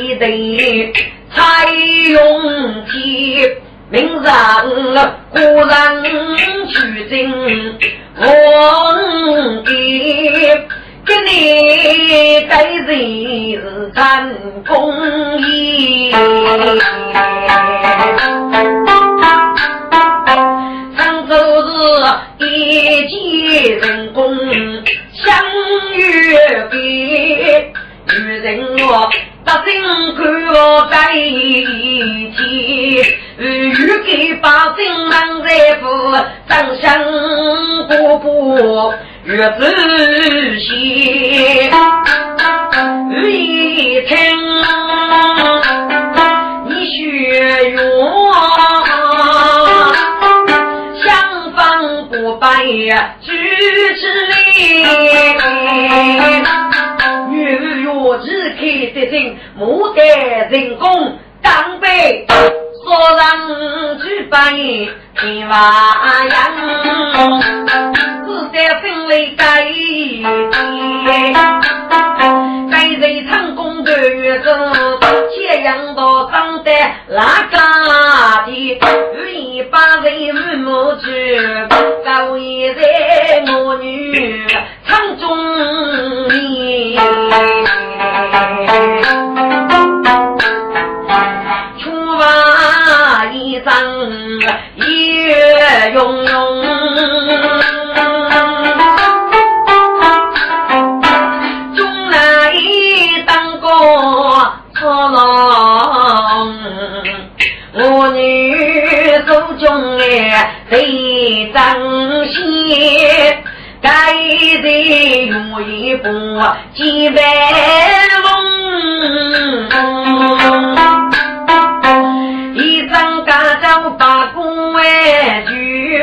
你的才用起。明日忽然取经，我给给你带人参公义，常州是一见成功相约别。女人我不心看我在一起，欲给把心难在乎，长相不不越仔细，一听你学我，相逢不拜呀，举止礼。女若只开得胜，莫得人工当背，说让去扮演天花样，只在分内改变，该人成功的月子，揭阳到长得那家我女场中年。出发一张月融融，中来当过错郎，我女手中哎最珍惜。该得用一部几百龙，一张家照把公外举，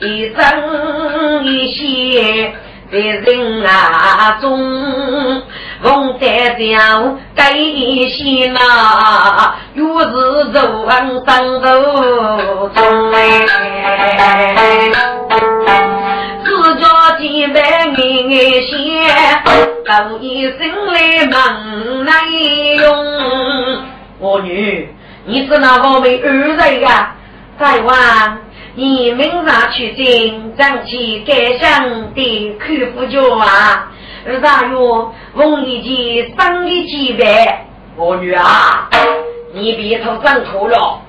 一张一些在人啊中，红在江该些那，又是走往山头中哎。年前，等一生来忙来用。我女，你是那我们二人呀？再望你明日去见张起改相的客户家啊。二大月问一件生的几百。我女啊，你别头长错了。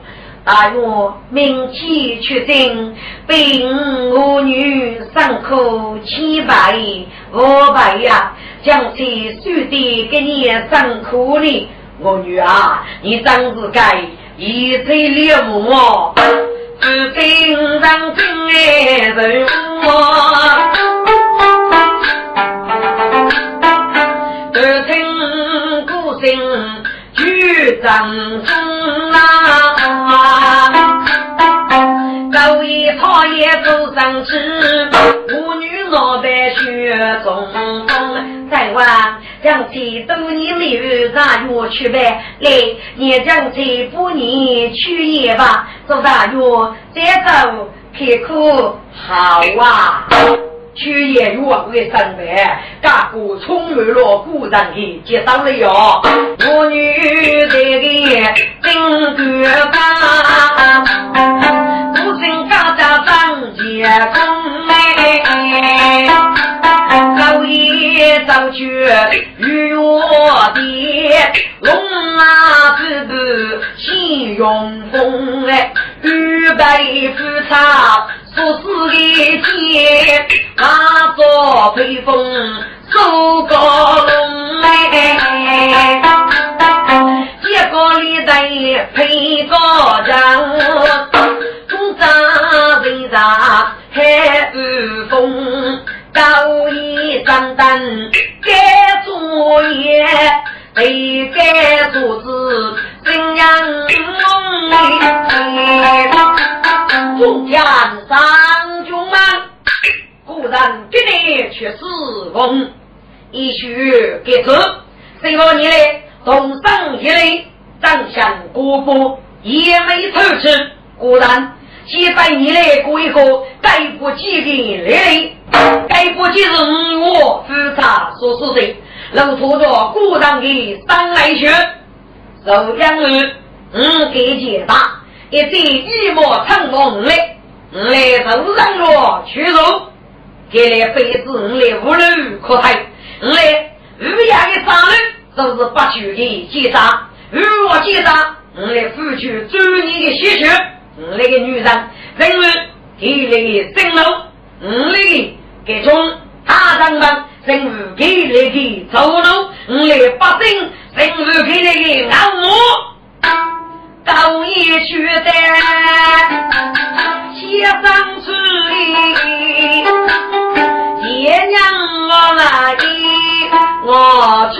大约明天出征，并我女伤口千百五百呀，将其输的给你伤口里。我女啊，你真是该一嘴裂目，是兵上真爱人我，听故声。举掌中啊，高一他也走上去，妇女老白雪中风，再晚将其多年没有大约去呗，来，你将其不年去也吧，做大约再走开口好啊。去演员为上班，干部充满了鼓掌的接上了哟。我女这个真干巴，不生家家当结婚哎。老爷早去与我的龙啊子子心永风哎，预备夫差。不是一天，那座北风走高龙哎，结果里得配高人，中扎为啥海风？高一张单该作业，得该做子怎样弄？中间上军们，果然今年却是风，一曲给子，谁说你嘞？同生一类，长相古朴，也没丑吃，果然。几百年来过一个该不及的来历，该不及是我复查所示的，露出着古上的三来学，受养儿五给解答，一对一模成功来，来头上落去肉，给来妃子五来五路可退，五来五牙的杀人就是不去的结扎，如我结扎，五来付出周年的血血。五那个女人，人物给那个生路，五那个给中大长们，人物给那个走路，五那百姓，人物给那个按摩，高一去的写上去，爹娘我来，我冲。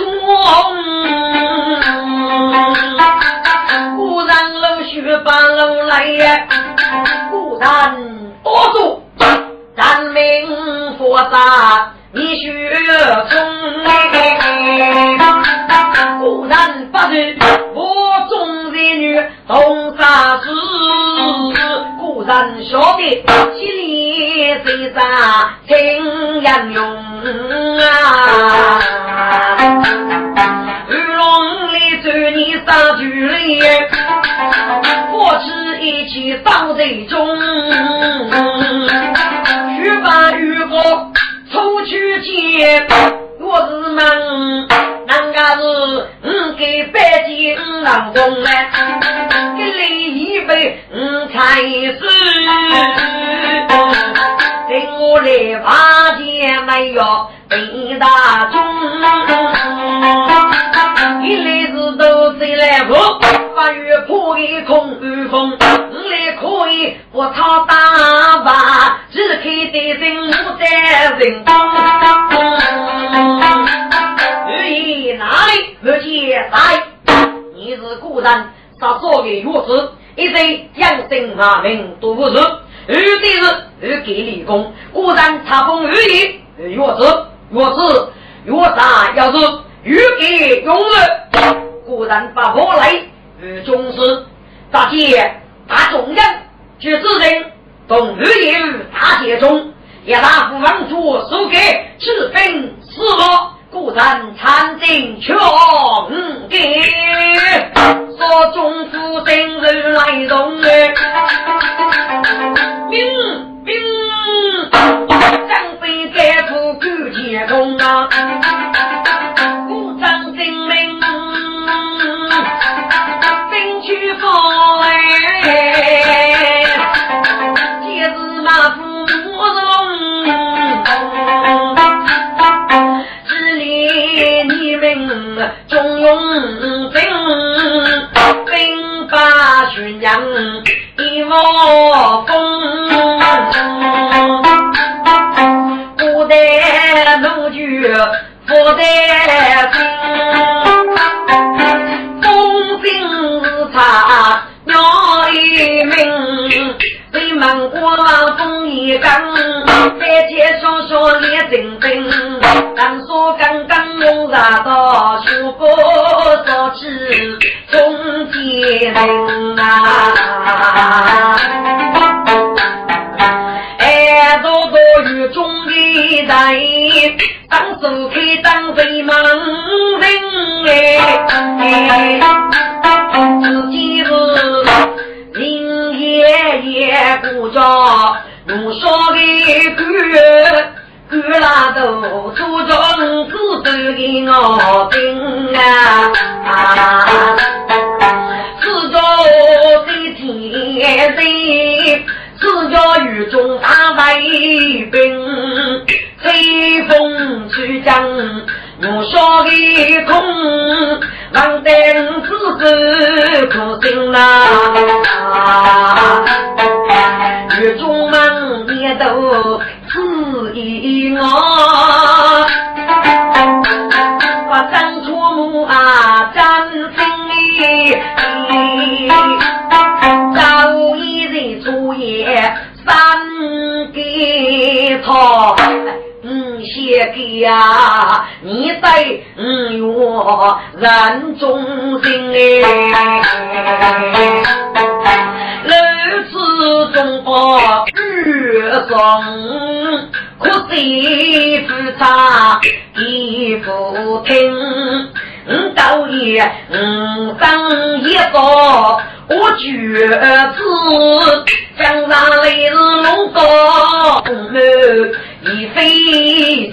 八路来呀，孤单多助，咱命佛杀你血冲哎，孤单不是我中人女同杀子，古人晓得七里最啥情杨勇啊，玉龙里走你杀巨人。我只一起到最终，去把玉果出去接。我是问，人家是嗯给北京郎中呢？给你一杯嗯茶水，等我来把钱没有回大中。一来是都谁来破？八月破一空雨风，五来可以不操大把，只看得人我在人中。雨哪里不见在？你是古人，杀少的月子，一对养生马名都不是。二的是二给立功，古人查封二爷月子，月子月啥要是。欲给永乐，果然把我来与宗师，大姐大众人，举子人同日夜于大街中，一大夫王主输给赤兵死落，果然参军却五给，说中府生人来动哎，兵兵，张飞盖出九天功啊。人忠心哎，如此中国日松，可惜不差地不听。嗯，高爷，嗯，当一个我绝子，江山来日龙高一飞行，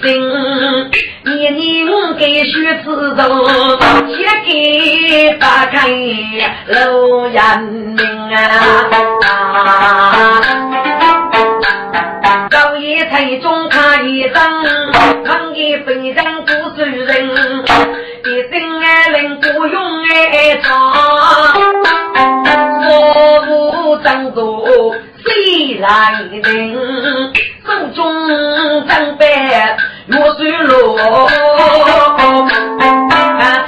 年年给学子走，写给打开老人民啊！高爷台中他一张，抗议非常不是人。一生爱人不用爱唱，我不张作谁来人？手中张杯落水落，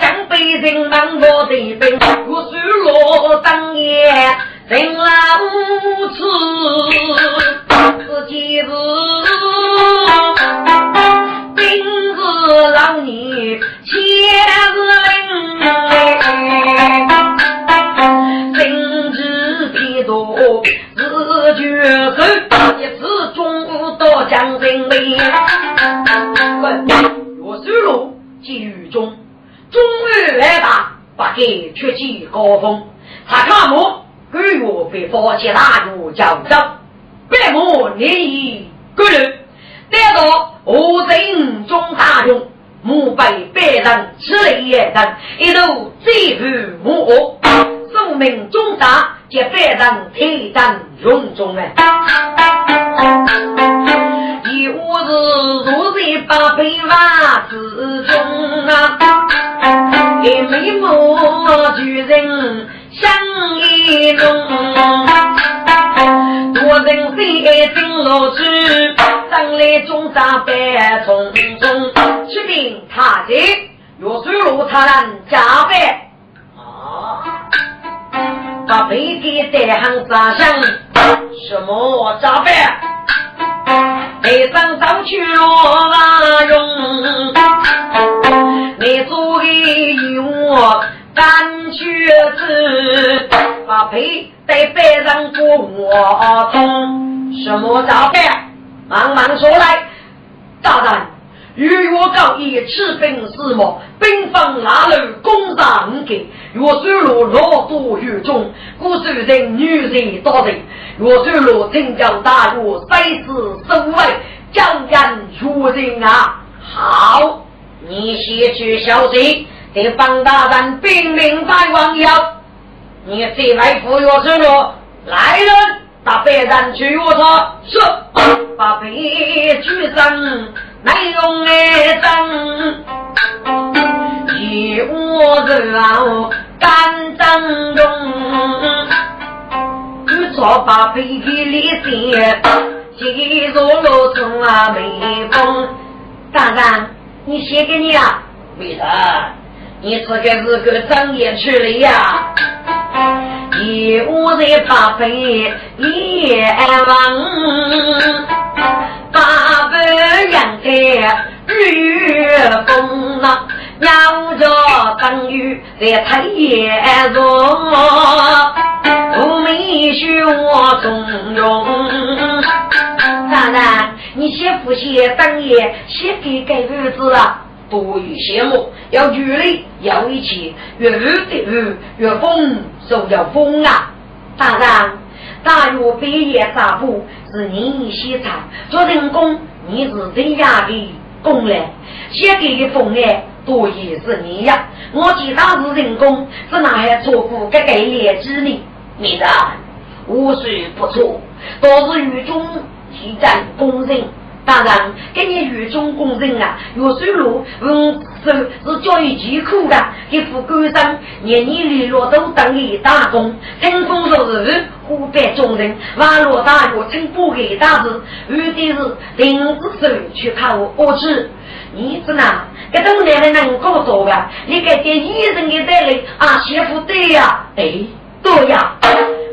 江北人忙我的兵，落水落当夜人老吃，自己是。老你千日多自觉手，一次中午到江人位。问岳水路及雨中，中日来打，不给却起高峰。他看我个月被放弃大路江州，百亩年已个人。得到我心中大用，母被百人吃了一人，一路追父母恶，寿命中大，接百人铁胆勇中哎。一屋子坐在八百万之中啊，一眉毛巨人像一龙。多人飞进落去，等来中长白匆匆，他在若水路他人加倍啊！把背给带行扎上，什么加倍？背上上去罗马用，你做个我。干瘸子把背在背上过我痛，什么招牌？慢慢说来。大人，与我告一赤兵四目，兵分拉路攻打五给。若水路落多雨中，古时人女人多人。若水路镇江大雨，赛死身位，将人出人啊！好，你先去消息。给方大人兵临在王爷，你这来赴约之路，来人，把别人去我他是，把兵举上来用来争，一屋子老干当中，你做把别的理解，记住路从啊眉峰，大人，你写给你啊，为啥？你这个是个正业去了呀！一屋在八分一望，八分阳台日月风呐，鸟着等于在太阳中，我没学我中庸。当然，你写不写等业，写给该日子啊？多于羡慕，要距离，要一起，越雨的雨，越风就要风啊！大人，大约毕业咋不？是你写唱，做人工，你是最压的工嘞。写给的风哎，多也是你呀。我其他是人工，是哪还错过这个业绩呢？你的无需不错，都是雨中提战工人，当然，给你狱中工人啊，岳水路，嗯，是是教育疾苦的，给副官长年年利落都等于打工，听风说日湖北众人，网络大学称不给大事，有的是临时手去考我知。你子呢？这种男人能搞多个？你给点医生给带来啊？媳妇对呀？哎，对呀。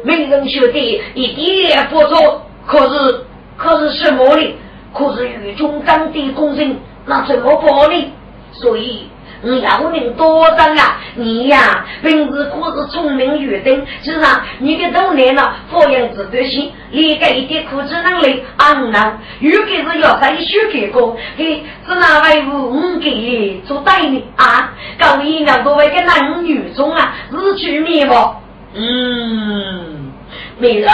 没人兄弟一点不错，可是可是什么呢？可是狱中当地工人那怎么办呢？所以。你要人多张啊！你呀，平时可是聪明愚钝，至少你的多年了，发扬自得性，理解一点苦知能力，安能？如果是要再学给过，给是哪位五五给做代理啊？高一两多位个男女中啊，日趋灭亡。嗯，没了，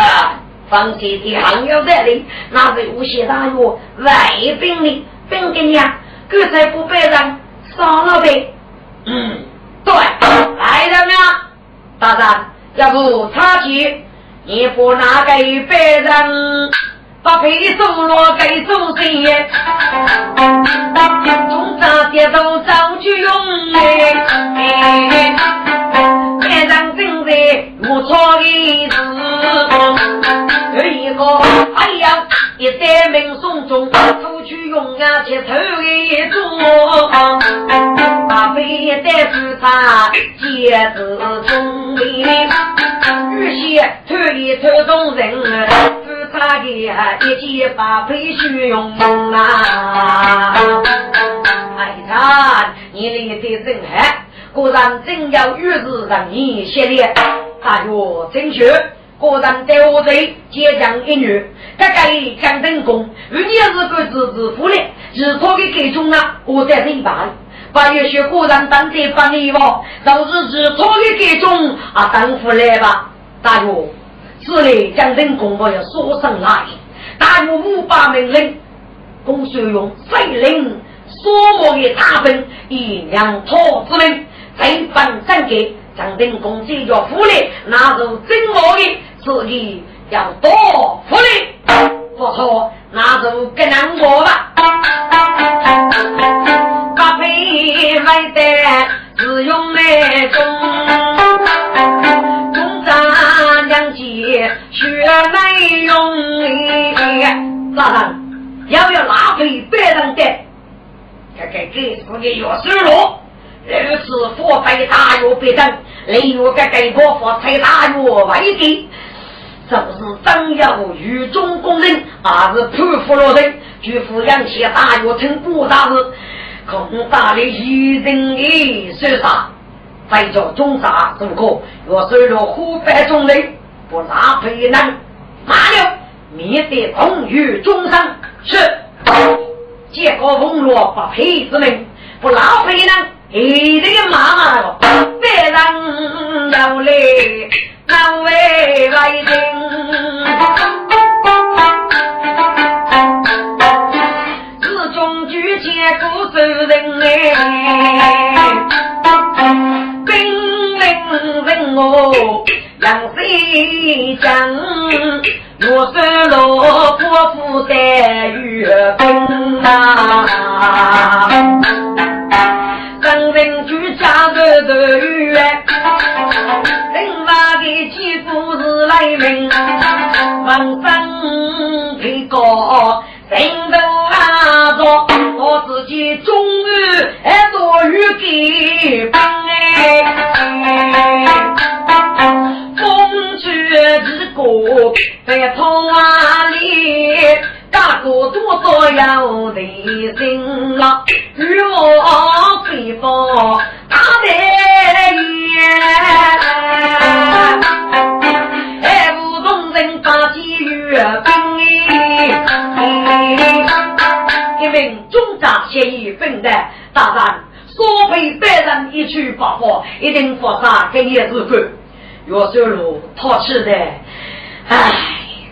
放弃的还要在里，那是无锡大学外宾的宾给你啊，各才不被人。杀了呗！嗯，对，来人啊！大人，要不插旗，你不拿给别人，把配送落给祖先。中杂些都早去用哎，别人正在我错的事，有一个哎呀。一代名送中，出去用啊，去头一桌，把一代是他接子聪明，有些偷一偷动人，是他的一件把配需用啊。哎呀，你来的真好，果然真要遇事让你谢烈，大约正确。果然在我这坚强一女，这个江登公，如今是个子子夫的，日托给给中了，我在这办。八月雪果然当在帮你吧，都是日托给给中啊，当夫来吧。大约是嘞，江登公我要说声来，大约五百命令，公需用水令所磨的茶分，一两托之命，再帮三给江登公这叫夫嘞，那是真我的。自己要多福利，不错，那就更难过吧。八辈来的只用来种，中山两节学没用。大人，要要拉回别人的，这个给自己有收入。如此佛财大有别等，例如个给国佛财大有为的。是不是张耀与中工人，还是潘福罗人？举夫杨起大约称不大事，恐大的一人的手杀，再叫中杀如可？若收了湖北中人，不拉赔难。马了，免得同于中伤。是，结果风落不赔之命，不拉赔难。一定马马了，别让要来。难为百姓，给你日子。岳小路讨气的，唉，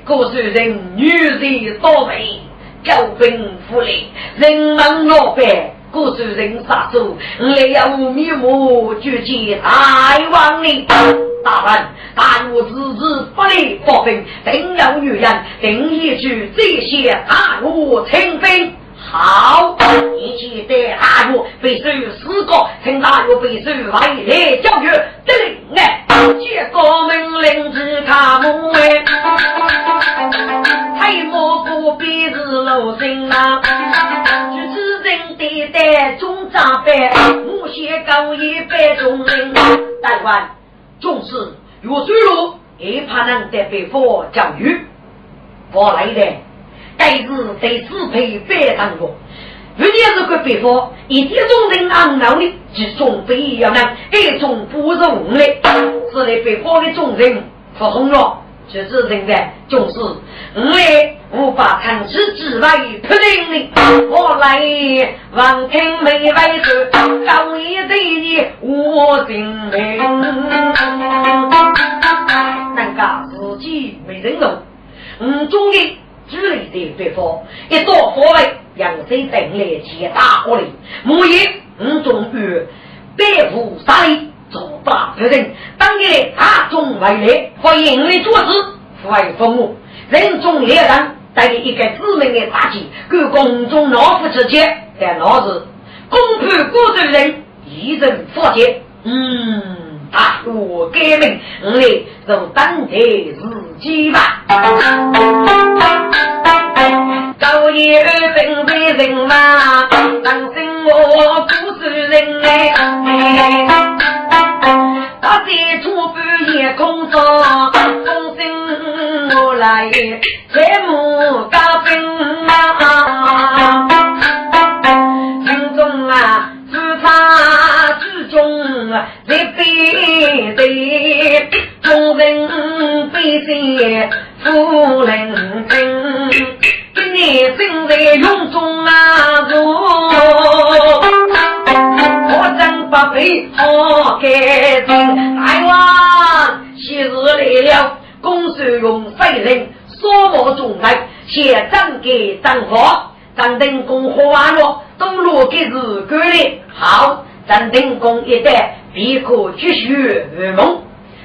古时人女人多为交兵富利，人忙老百。古时人杀手，你要面目俱见大王哩。大人，但我自知不利，发兵定有女人，定一句这些大路清兵。好，一起带大约必须四个，请大约必须回来教育。对，哎，接个命令只看门哎，太莫不必是老心啊，举子人对待中长辈，母先高一百众人，大官重视岳水路，也怕能得被佛教育，我来的。该是对支配非常多，如今这个北方，一点种人昂闹的，是种不一样的，一种不容的，是来北方的众人不红了，就是现在重视，我也无法长此之外不能的，我来望听没外事，高一对你我心明，难噶自己没人懂，嗯，中的。举例的对方，一到火位，杨水等来接大火力，木叶五种鱼，百户杀力，做大不人。当年大众为来，和营里做事，为父母，人中猎人，带一个致命的打击，跟公众老夫之间，在老子公判过罪人，一人负责。嗯。啊，我革命，来就等待自己吧。高夜正在人马，当心我不是人哎。大地初半夜空中，风声我来采木高兵啊。对，众人悲喜夫人听，今年正在云中啊坐，我真不配。好干净。大王，昔日来了，公孙用飞人说我中来，先赠给张华。张定公喝完了，东路给是干的，好。张定公一代必可继续圆梦。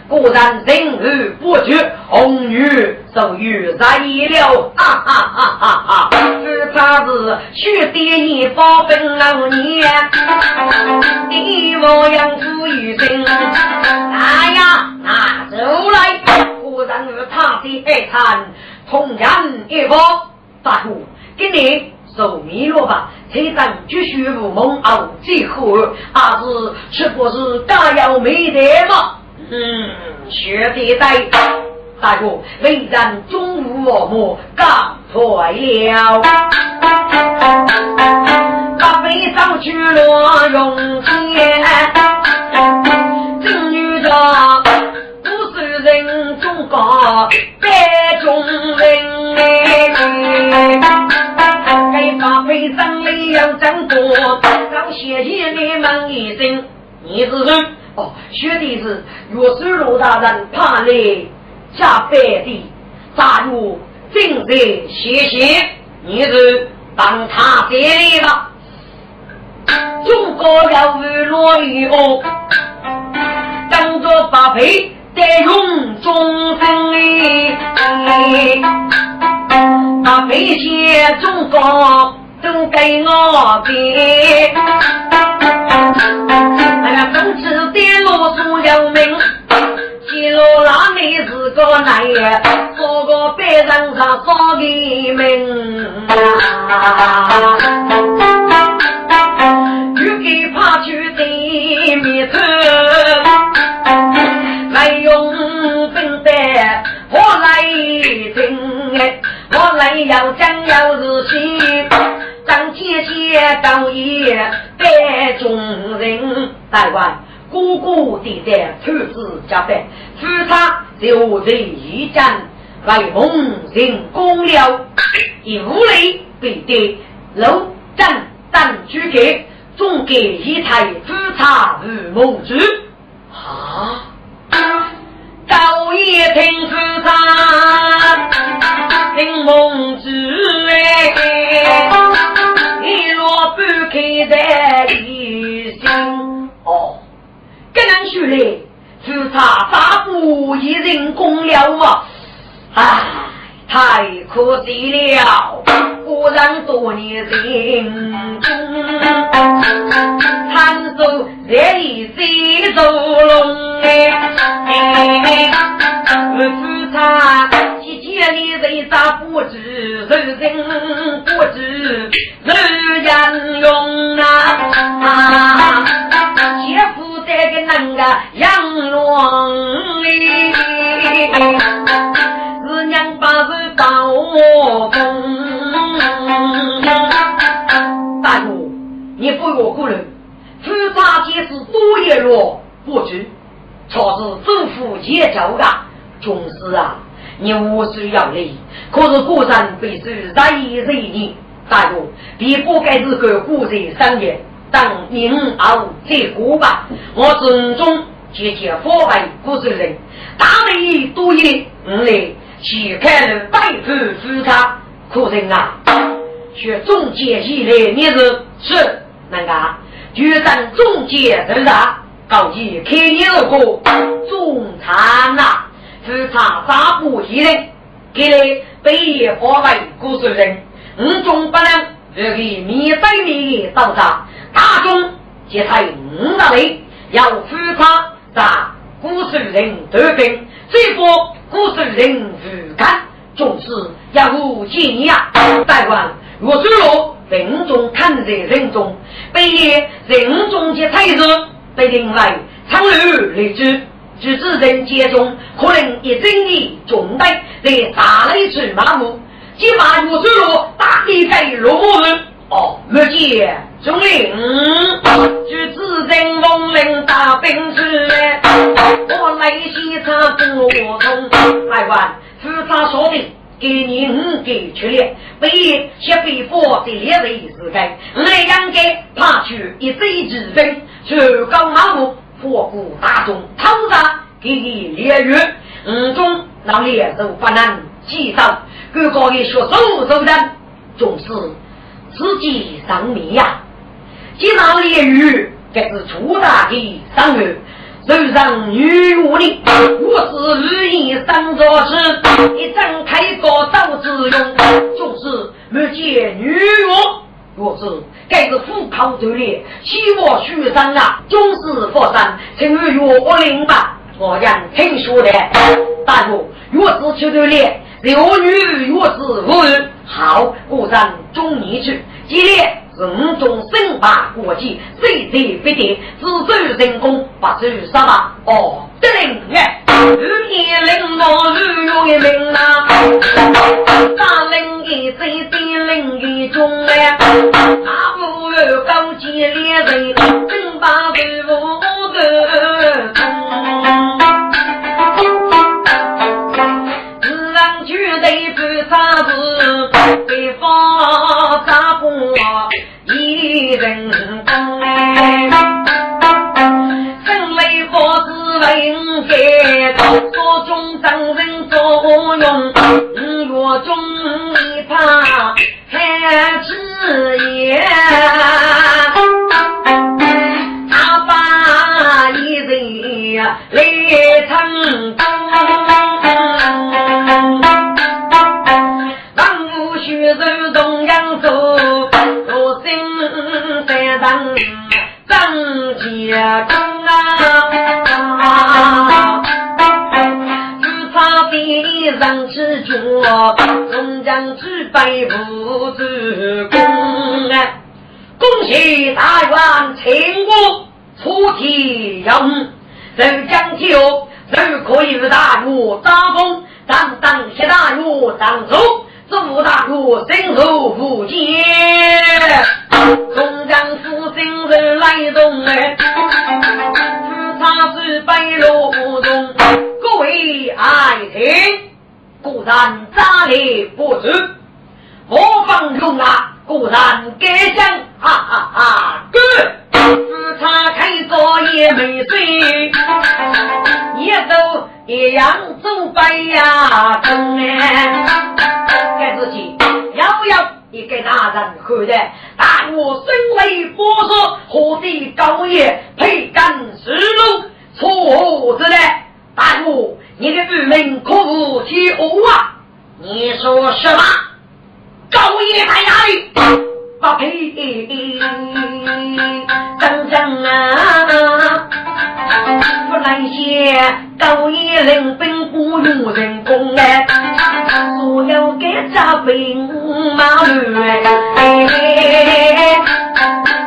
果然人而不绝，红女终于在意了，哈哈哈哈哈！是他是学爹你保本老年，你我养父一生。哎呀，拿走来！果然与他的爱谈同样一方，大哥，给你。走迷路吧，才当继续无梦熬，最后还是是不是大有没得嘛？嗯，学得在，大哥，为人终无我母干坏了，把背上去落用钱，正女的不是人中高，百中人。把背上里要真多，刚谢谢你们一声，你是谁？哦，学的是岳师罗大人怕你加百的，咋入正在谢谢，你是当他爹的吧？中国要日落雨哦，当着把背在用中生里。那背些中国都给我给，那个公子的路数有名，记录那里是个男人，做个别人上少的名，又给怕去对面头，来用笨蛋我来听哎。我来要讲要日新，张姐姐高一百众人，台湾姑姑弟弟投资加倍，夫他就在一战为蒙人功了，以武力对敌，楼战当举给，总给一台夫差如梦之啊。高夜听书唱，听梦之哎，一落不开在一心。哦，跟人说嘞，书差大不一人功了嘛。哎可惜了，果然多年心中，长寿热意心如龙哎，夫差几千里人咋不知，人人不知，人人用啊，姐夫这个那个杨龙里。是娘把人把我供。大哥，你不要过来，复查件事多一落，不知，错是政府结交的，总是啊，你无需要理。可是果然必须仁义仁义，大哥，你不该是个古人商业，当明傲这过吧，我尊重接见佛外古人，大礼多一，五来。去开了百夫夫他，可人啊！学中介以来，你是是那个？局长中介是啥？高级开牛过中餐呐，是他三不一人，给了北野花外古主人，五中不能这个免费的到达，大众皆才五大类，要夫他在古主人得分，最多。古是人如干，总是要无尽呀。大官，若是若人中看在人中，被人中及才子被定为长路立之，举止人间中可能一整的重担在大雷之马目，即把若是若大地在落日哦，没见。中领，举子人奉领大兵士，我内心他不通。来官，府他说的，给你五给出力，被先被佛的列为是该，来两个怕去一贼之分，就高马路，佛顾大众，头上给你列月，五中让列手不能记上，各个也学手手人，总是自己上命呀。今上炼狱，这是出大的伤员，手上女武的，我是日夜生着时，一张开个刀子用，就是没见女若是该是虎口斗猎，欺我虚生啊，终是佛山，成为岳灵吧。我讲听说的，大夫，若是去斗猎，六女若是无人，好，过上中年去，激烈。五中生拔国际，谁谁必定自守人工，不走杀吧？哦，得令哎，日夜领我日月明啊，大令一岁，低令一中哎，阿不有高级猎人，真把队伍的用人工哎，所有给扎兵马乱哎，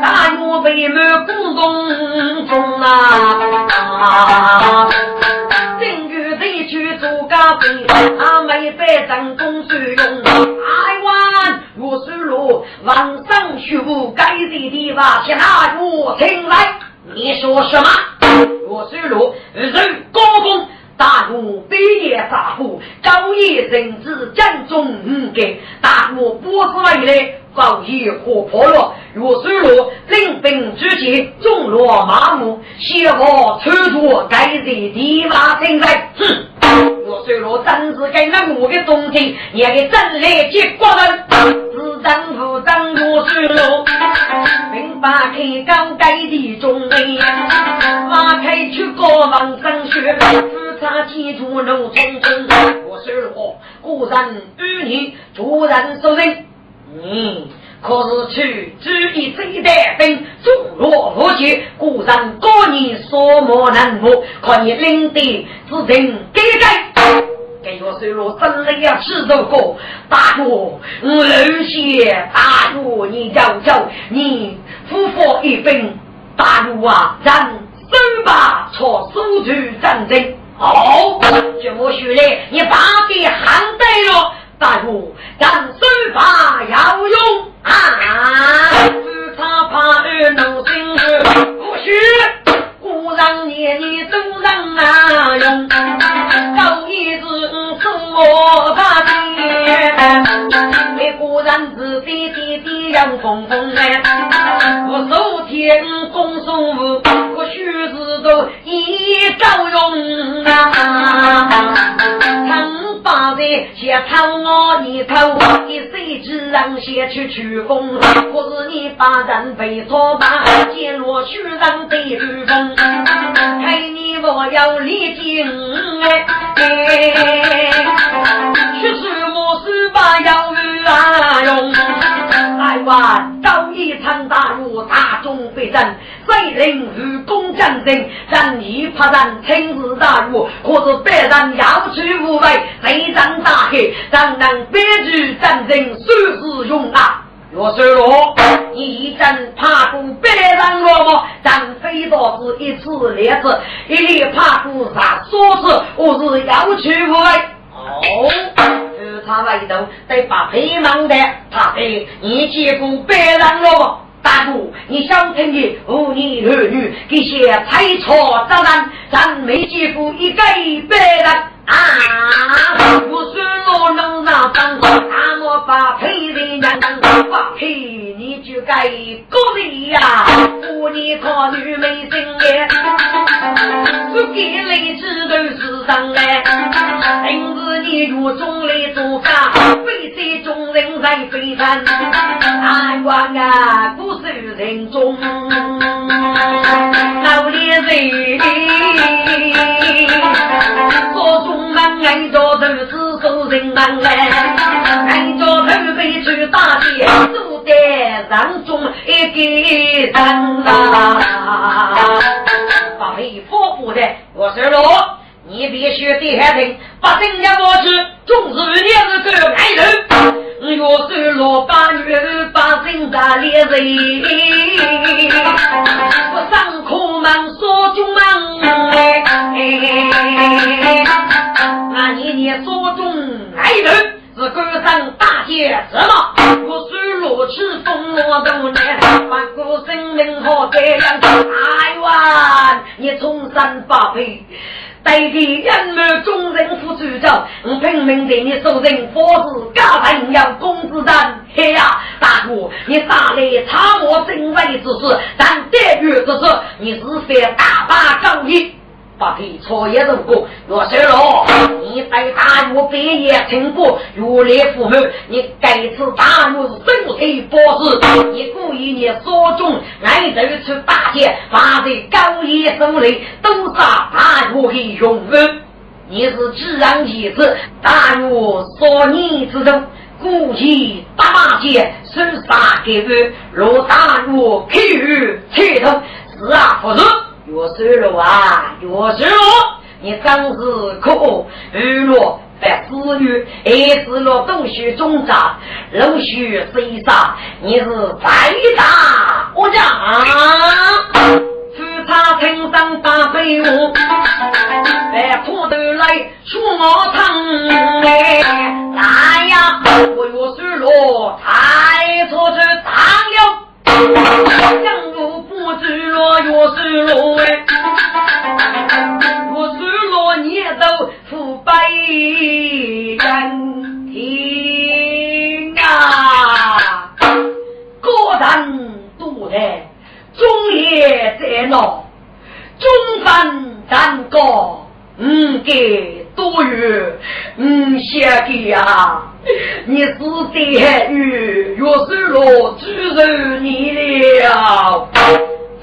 大岳北门古洞中啊。家兵，阿妹百战公孙用，台湾我水路，王上学武，该地的把钱拿我请来。你说什么？我水路人高峰，大陆北野杀虎，高野人质将中五个，大陆波子来的。高野火破了，若水路领兵之际，众落麻木，邪我出土该地的把请来。哼！我虽若真是跟了我的忠心，也给真来接国人。自当副当我虽若明白开高盖地中位，花开去国王上学，只差记住农村村。我虽若固然与你突然受人，嗯。可是去只一这一代兵，众若无绝，固然高年所莫难服。可你领的只人该该，给我虽若真的要吃这个大哥，我谢大哥，你叫叫你夫妇一兵，大哥啊，让身把错收去战争。好，就我说来，你把的喊对了。大哥，咱手法要用啊！只差怕二能心不许，故让年年都让啊用，高一子送我把钱，那果然是滴滴滴阳风风哎，我手天公送我，我须知道一招用偷我一偷，你谁知让先去取功？可是你把人被错把，见落虚人被愚风。害你我要离京哎，去是我是把要啊用。台湾早已成大陆大中非战，谁人与共战争？人义怕人亲自大陆，可是别人要去无畏。内战大黑，让人别具战争数字用啊！若说罗，你一阵怕过别人了么？咱非到是一次两次，一连怕过啥数次？我是要去无畏。哦，他外头得把皮忙的，他得你见过别人了么？大哥，你想听的妇女儿女，这些猜错当然，咱没见过一个白人。啊！我虽我能让当，但我把配人娘当，把配你就该过的呀！妇女考女没心眼，不给来知道是上来，平日你若中来做家，非在众人在非难，难怪啊，不受人中，老年人做中。俺家头是做人忙哎，俺家头被去打劫，坐在上中一个人啊！把妹夫妇的，我说罗，你必须得海听，把人家我去，终日也是个爱人。我是罗把女儿，把人家猎人，我上课什么？我虽落去风落多年，不过生命好这样。哎哇，你从三八辈，代替人们众人负主张，我拼命给你收人，佛子家人要公子丹。嘿呀，大哥，你打来查我真伪之事，但待遇之事，你是非大把高义。把皮错也如过，若说了，你在大陆毕业成果，如来父母，你该次大陆是正黑博士，你故意你所中，挨走出大捷，把这高野手里都杀大陆的勇士。你是自然其子，但我少年之中，故意打马街，手杀给我，若大我口语切头，是啊，不是？越是罗啊，越是罗，你真是可恶，娱乐。在子女，儿子了东西中长，陆续谁杀？你是再大我家，只差青山大飞舞，来土豆来出我汤哎，来呀，为我水落，太错去打了，江路不知落月水落哎。你都腐败人听啊！个人多的忠烈在闹，忠分难高，唔给多余，唔想给呀！你是的与岳水罗猪肉你了。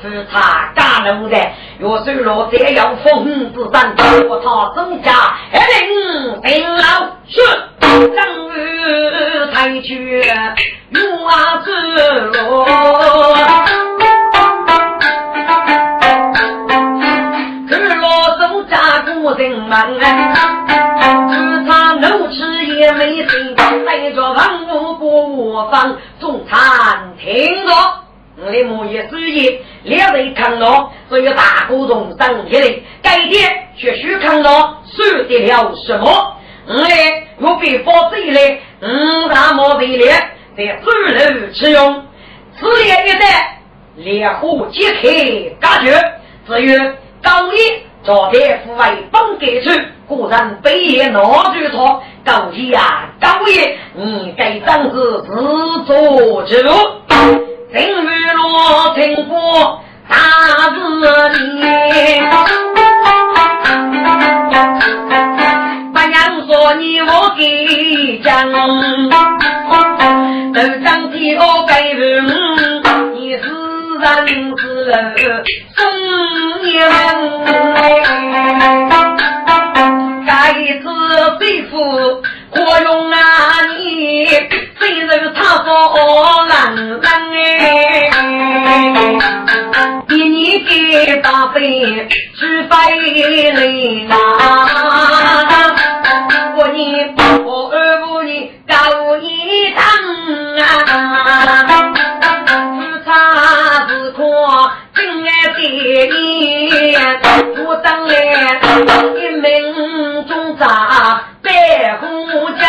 是他家奴的，若收罗这样风之山，我他增加一领兵老是正日才去用啊子罗，日落走家古人门，也没心，带着房屋过我方，中餐听着。我的母爷主意，两人抗老，只有大股东张起来，改天学学抗老，说得了什么？我嘞，我被发罪来，五大毛贼烈，在走路吃用，此列一代，烈火揭开感觉，只有高一早在户外帮给出，果然被野闹剧场，高一呀，高爷，你该当是自作之路。正月落听过大字念，八娘说你我给讲，头张天我该问，你是人是生年，该次对付。我用啊你，虽然他说难人哎，你给大费只费累呐。我你我二五你高真爱爹你，我当来一命中扎。白虎将，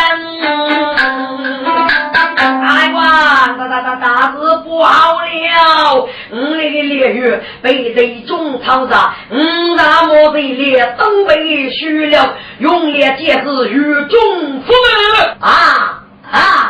哎哇，大大大大事不好了！我那个烈月被贼中抄着，五大魔贼烈都被虚了，永烈皆是与众父啊啊！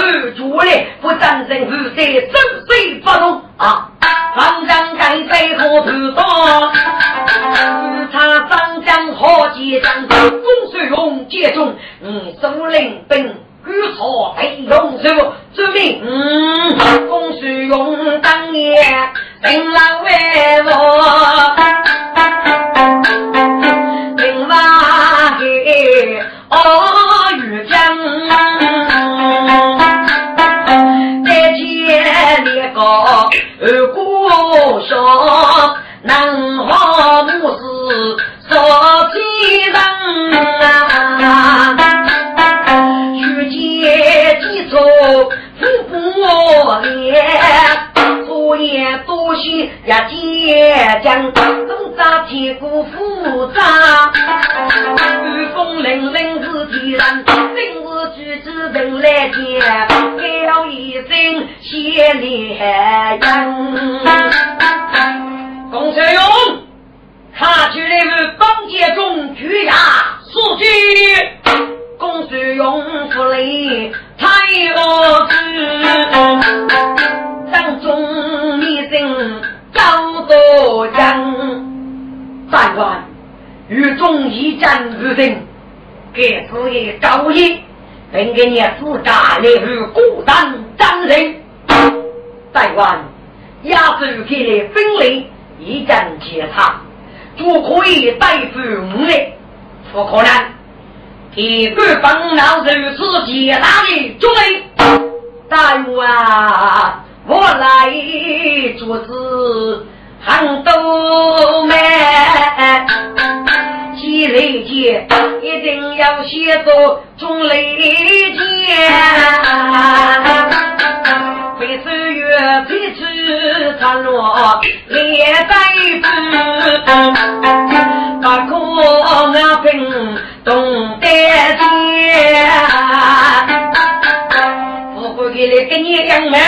中举头竹来，不战胜如山，周水不动啊！方丈盖在河头上，只差张江好结账，公孙勇接中，嗯首领兵举草飞龙手，证明嗯，公孙勇当年兵狼为我，心也坚强，东扎铁骨复杂，雨风凛凛是敌人，今日举子人来见，叫一声谢烈人。公孙勇，他去那个帮街中人，给此一高义，并给你自家来与孤单战人，三官亚洲给你分类一战结他。就可以对付五嘞，不可能！一个本老如此简大的主力，大夫啊，我来做事很多门，积累钱一定要写作中累钱。为岁月彼此残落，列在不，把苦我平懂得见。我会给你给你两万，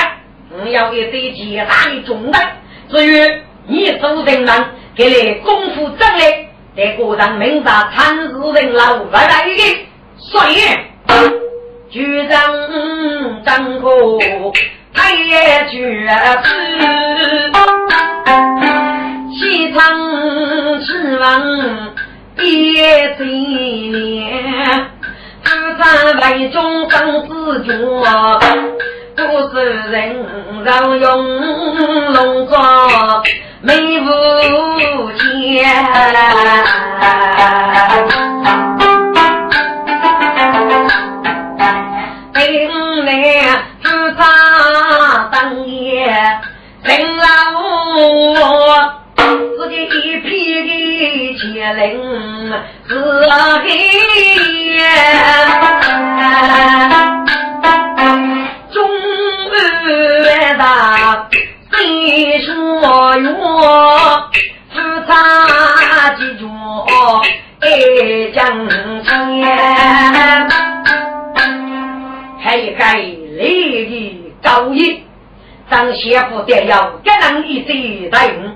我要一对极大的重担。至于你做人难，给你功夫正力，在个人明白参事人老不来一个，所以局长张哥。太绝子，西藏之王别岁年，自在外中生死决，不是人让用龙装没无钱。本来自杀当夜，人老自己一匹的铁铃是黑爱将钱。该立的高义，张先夫得要给人一些答应，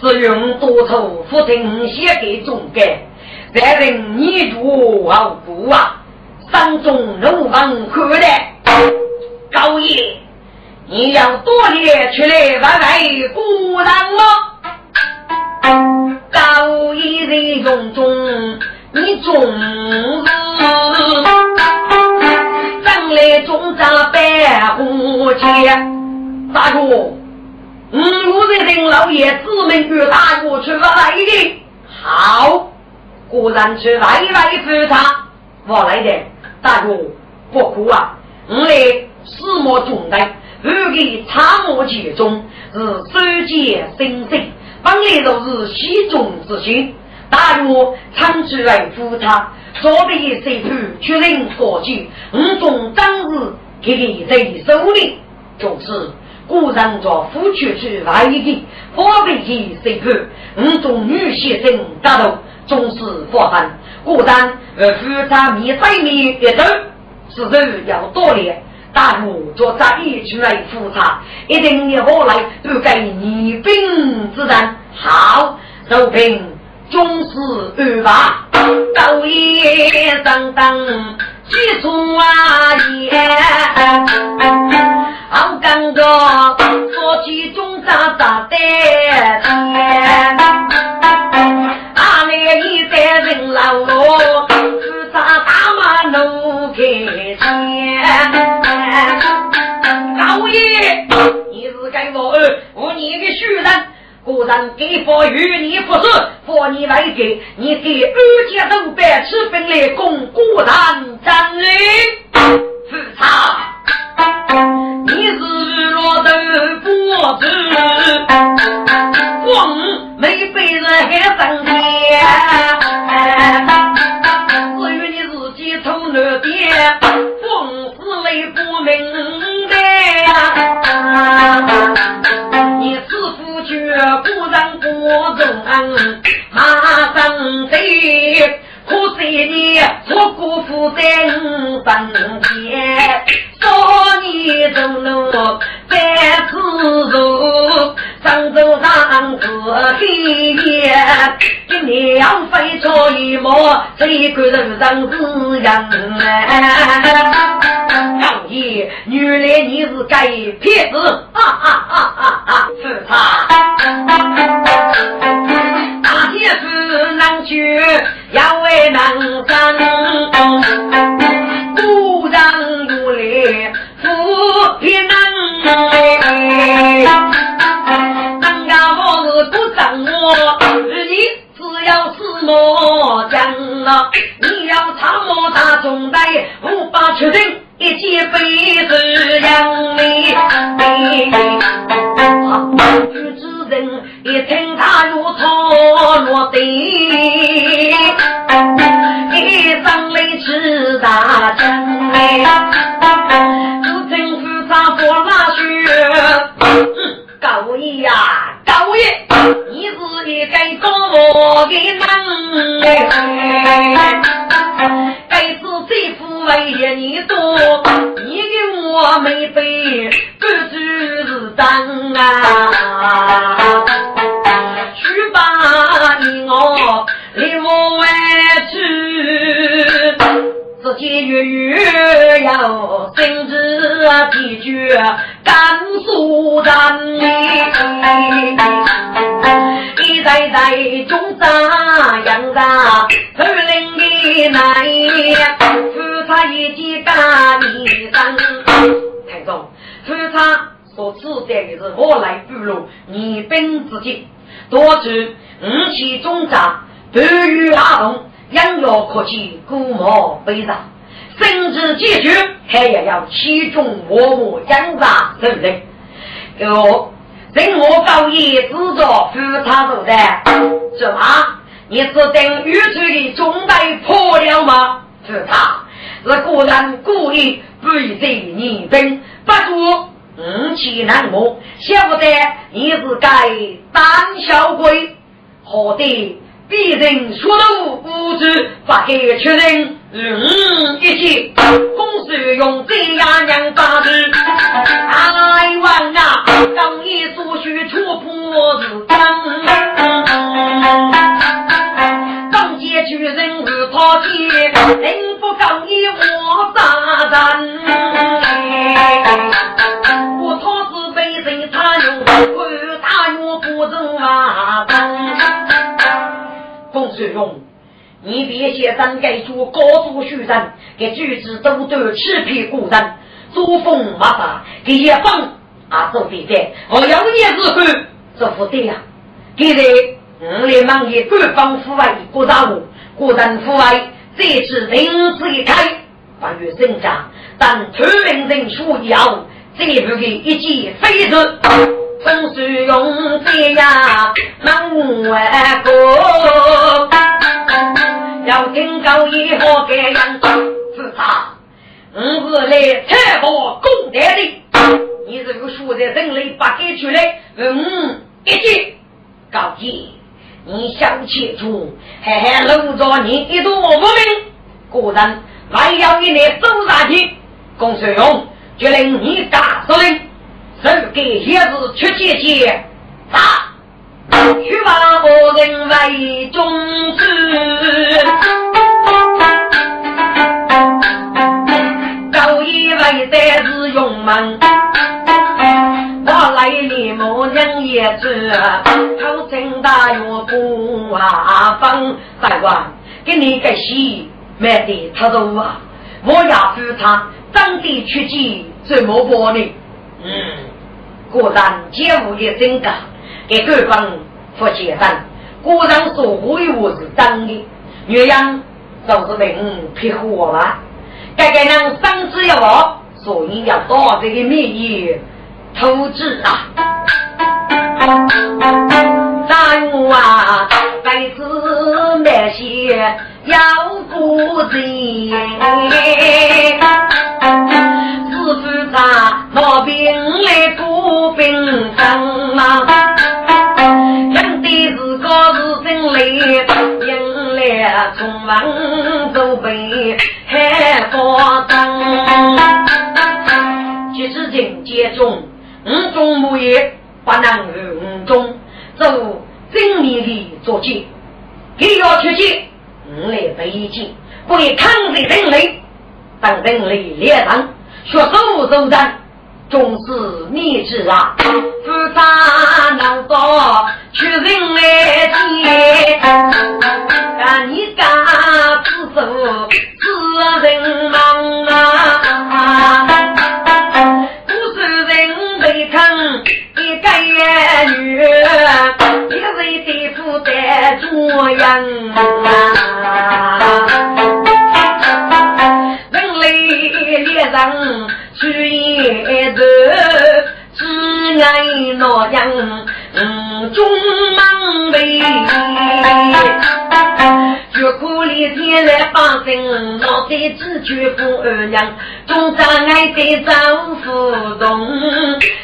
只用多处父亲写给总改，让人你读好读啊，山中路房可的高义，你要多年出来玩玩古人吗？高义在用中，你总是。来中扎白虎钱，大哥，五路的人老爷子们与大哥去来的，好，果然去来来扶他，我来的，大哥不哭啊，我来四莫中单，如给参谋其中是收结生生，本来都是西中之心，大哥常去来扶他。左边谁头确认过去，五种当日给你谁手里，就是古人做夫妻去外地，左边去谁头五种女先生打斗，总是发生。果然呃，夫他面对面一走，是人要多练。大路做这一出来复查，一定要我来都给你兵之人好，周平。终是二八，高夜当当几处啊也，好感觉说起中扎扎的果然给佛与你不是，佛你来给，你给二家都百吃分来供果然真人。复查，你是落得不知，光没被人还生天。至于你自己偷了点，风是泪不明的。你师傅却不让不中，马上走，可惜你我姑父在本田，少年中路在此路，上走上子黑夜。这个人上子样老爷，原来你是该骗子，哈哈哈哈哈！是他，大天子难娶，要为难生，故人如来不偏能。人家我是不掌握，你。只要是我讲了，你要唱我大中代，无法确定一切非是杨梅。举之人一听他如错落地，一声雷斥大将，给我养药可及，古毛悲伤，甚至结局还要要其中默默养大，对不对？哟，人我高义制作富他做的，怎么？你是等宇宙的中代破了吗？是他，是果然故意背罪你等，不足五气难磨，晓不得你是该胆小鬼，何得？必人说的无知，发给确认，嗯，一起公司用这样两把子，台湾啊，刚一所需出破是真，当街去人是讨钱，人不刚一我杀人，我讨是被人他用，管他我不走啊。公孙勇，你别写张盖做高祖虚人，给举子都得欺骗古人，作风马法，给一方啊做对的，我要也是后做不对呀。现在我来忙也官方抚慰国大务，国人抚慰这次临时一开，八月增长，但出名人数要这部的一记飞出。风水用这样能万个，要听高以后该样是他，我是来采访公德的。你这个书在人类不给出来，嗯，一句高级，你想清楚，还还搂着你一朵无名，果然还要你来走下去。公孙勇决定你大司令。人给鞋子出姐姐，打，去把我人为中子，高一为的是勇猛，我来你母娘也知，头真大又不啊风，大王给你个戏买的他都啊，我要扶他长得出气怎么办呢？嗯。果然街舞的增加，给对方不简单。果然说话我是真的，岳阳就是名皮货了。该该人生子要所以要到这个名义投资啊。三五啊，该是那些要不钱。是不他毛病来兵生嘛？讲的是个是真来，迎来从王都被海发灯。即使人间中五种木业，不能五种，做正面的作践，你要出去，我来背起，为抗日人类，当人类列上，学手手战，终是逆子啊！自杀难道去人来见？干你干自首是人忙啊！不是人被坑一个女，一位的负担做样人类猎人去一头，只爱那样中忙为。绝苦里天来帮人，老在只觉富二娘，总障碍在丈夫动，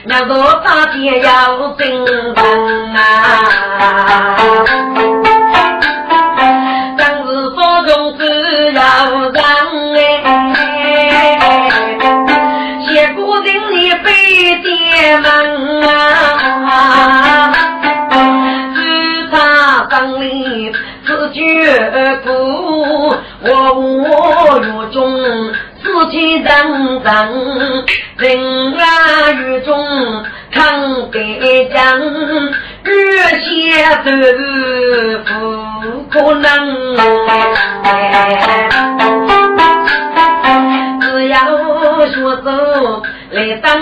那个大姐要真人啊！死气沉沉，人啊狱中抗北疆，日些豆腐可能，只要学走来当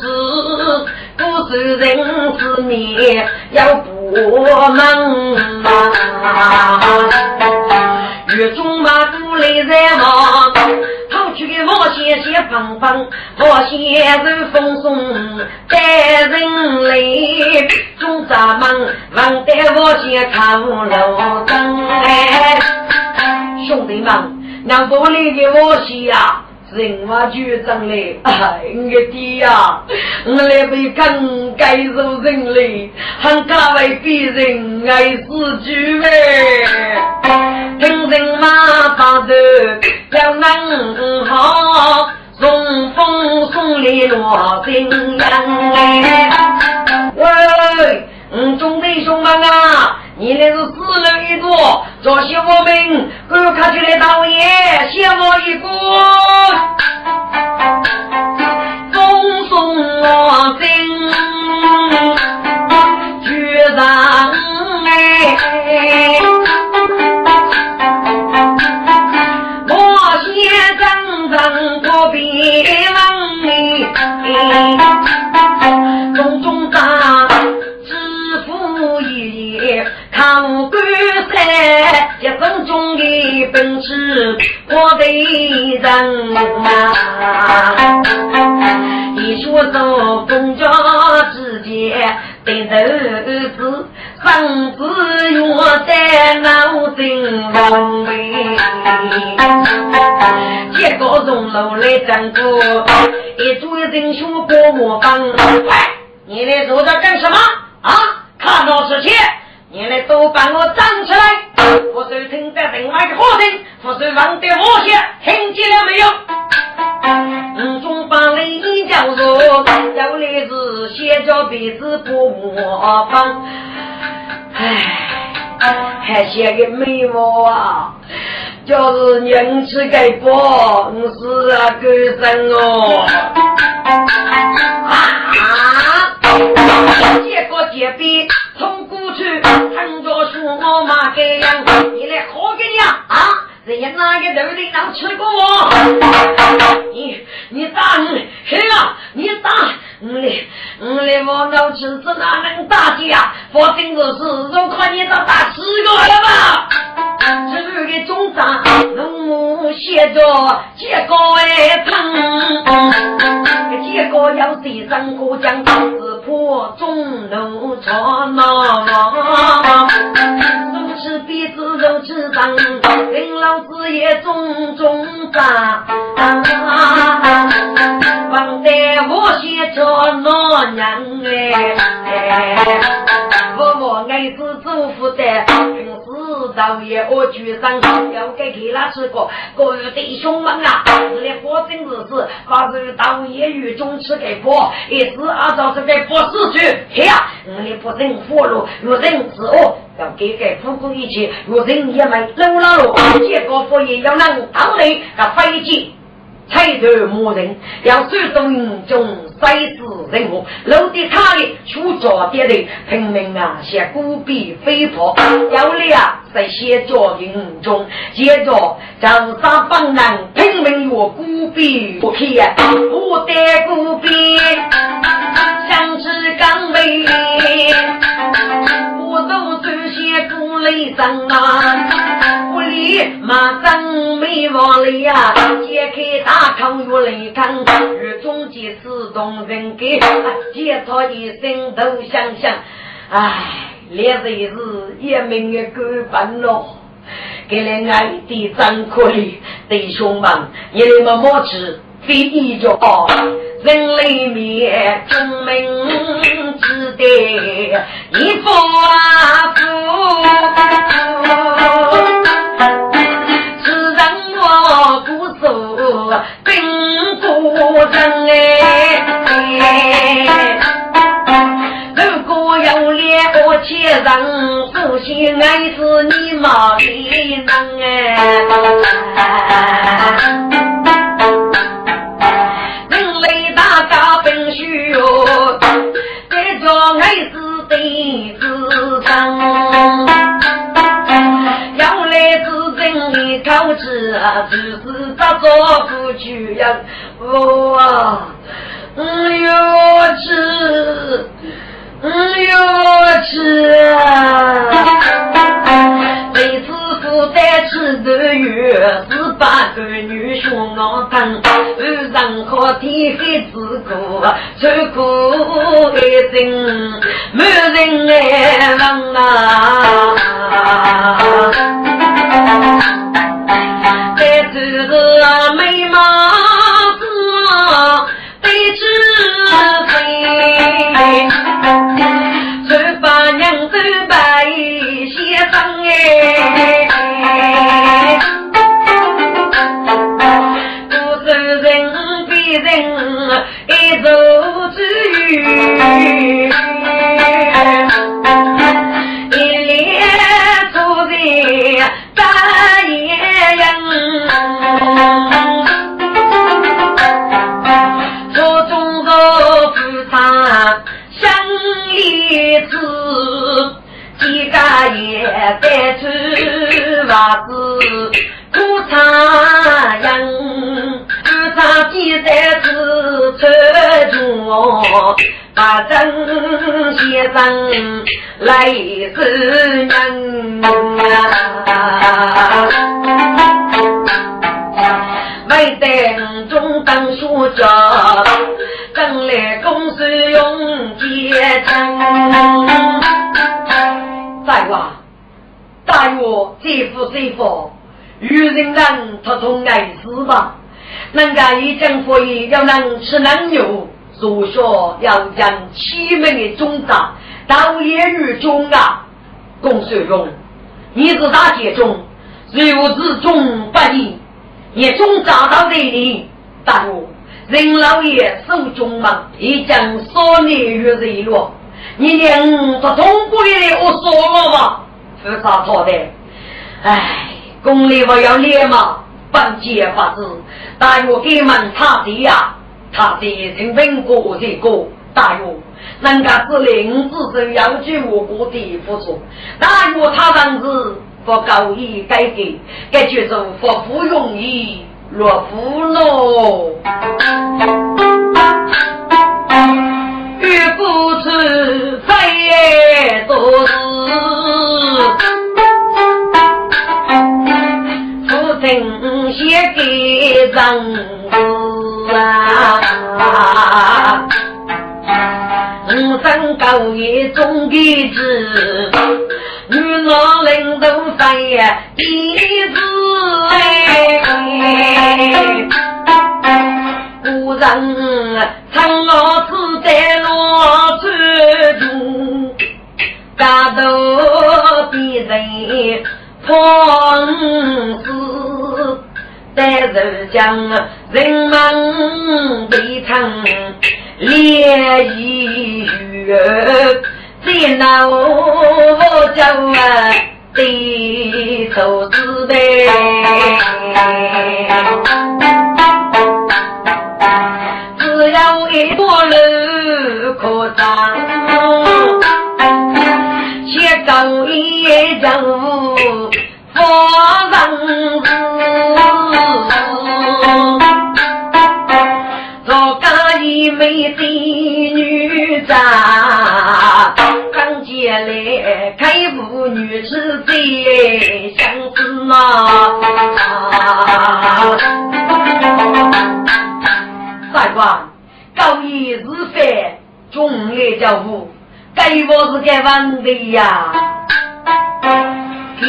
时，不是人是你要不忙。线线缝缝，毛线人风送带人来，中咱们忙得毛线看路灯，兄弟们，让我里的毛线呀！人话就长嘞，哎，我的呀，我来被更该受人类，还加为别人爱死去呗。听人马把头要能好，送风送礼落心阳嘞。喂，嗯，兄弟兄们啊！你那是四人一桌，做些我们各看起来大爷，谢我一个，风送我心，局长哎，个别问，中中大。唐官山一分钟的本事，我的人啊！你说做公家之间的日子，生子愿在脑筋上位，结果从楼来整个，一桌人兄过我帮。喂，你来坐着干什么啊？看到之前。你们都把我站起来！我收听在另外的话声，我收放的我些，听见了没有？五，中把雷叫做，有的是写着鼻子不模仿。唉，还写个眉毛啊，就是人气给薄，是啊，狗生哦。啊！结果结壁。从过去很多树我妈给养，你来好给你啊！啊，人家哪个头领能吃过我？你你打你，是啊，你打你，你我老吃子哪能打的呀？发生的事，我看你都打十个了吧？这个中长龙母写着结果哎疼，结果要地上过江，是破中路长呐，如此鼻子如此长，跟老子也中中长，放在我写着那娘哎，我我爱子祖父的，平时道也我举上，要给给他吃过，各位弟兄们啊，你活真日子，把这道也与中吃给破，一时按照这个不死去，嘿呀，你不认活路，若人之恶。要改改复古一切，若人也没老老了，结果佛爷要能到内那飞机。才头磨人，要手中中赛事人物，楼底他的出脚点的拼命啊，像古笔飞跑，要力啊，在写作营中，接着就杀帮人拼命用古笔不去啊，不得古笔，像是刚美，雷声啊，屋里马上没往里呀，揭开大。大康月雷汤，日中即自动人给，接他一声都想想，唉，烈日是也命也够半咯。给了爱的真可怜，弟兄们，你们莫吃非一着，人类灭，众民只得一夫啊是让我孤守。兵不人哎，如果有两个前人，首先爱是你妈的人哎。是对子长。要来自。你口气啊，只是打做不去呀，我啊嗯要吃，嗯要吃啊。每次负担吃的月是八个女兄老疼，晚上靠天黑自苦，受苦一阵，没人来问啊。再就是美子，裤衩样，裤衩系在子穿中，把针先生来是人啊，为等中当书家，等来公司用结账，在哇。大约这副这副，与人人他同爱死吧。人家一讲可以要能吃能用，入学要将启蒙的种子，到业于中啊，共受用。你是大姐中，如是中不义，也中扎到这里。大约任老爷手中嘛，已将少年于人落。你连他中国的我说了吧。是啥错的？哎，宫里我要练嘛，本节法子，大约给们差的呀，差的。人本过这个大约，人家是领子是要求我国的。付出，大约他当时不高义改革，该觉着不不容易，若不诺，越不知非多事。给人啊，五生高业中的子，女老人都飞弟子哎，古人唱老子在罗船中，大头的人碰死。在人将人们悲叹烈意雨，见那我叫啊低头自卑，只要一朵路可长，且高一丈发人做一美的女子。来开妇女是最相思嘛？大官，高一日饭，中来叫父，该我是该问题呀。给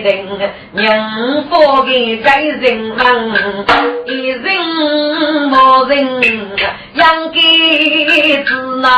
人人活的在人们，一人没人养，给子哪？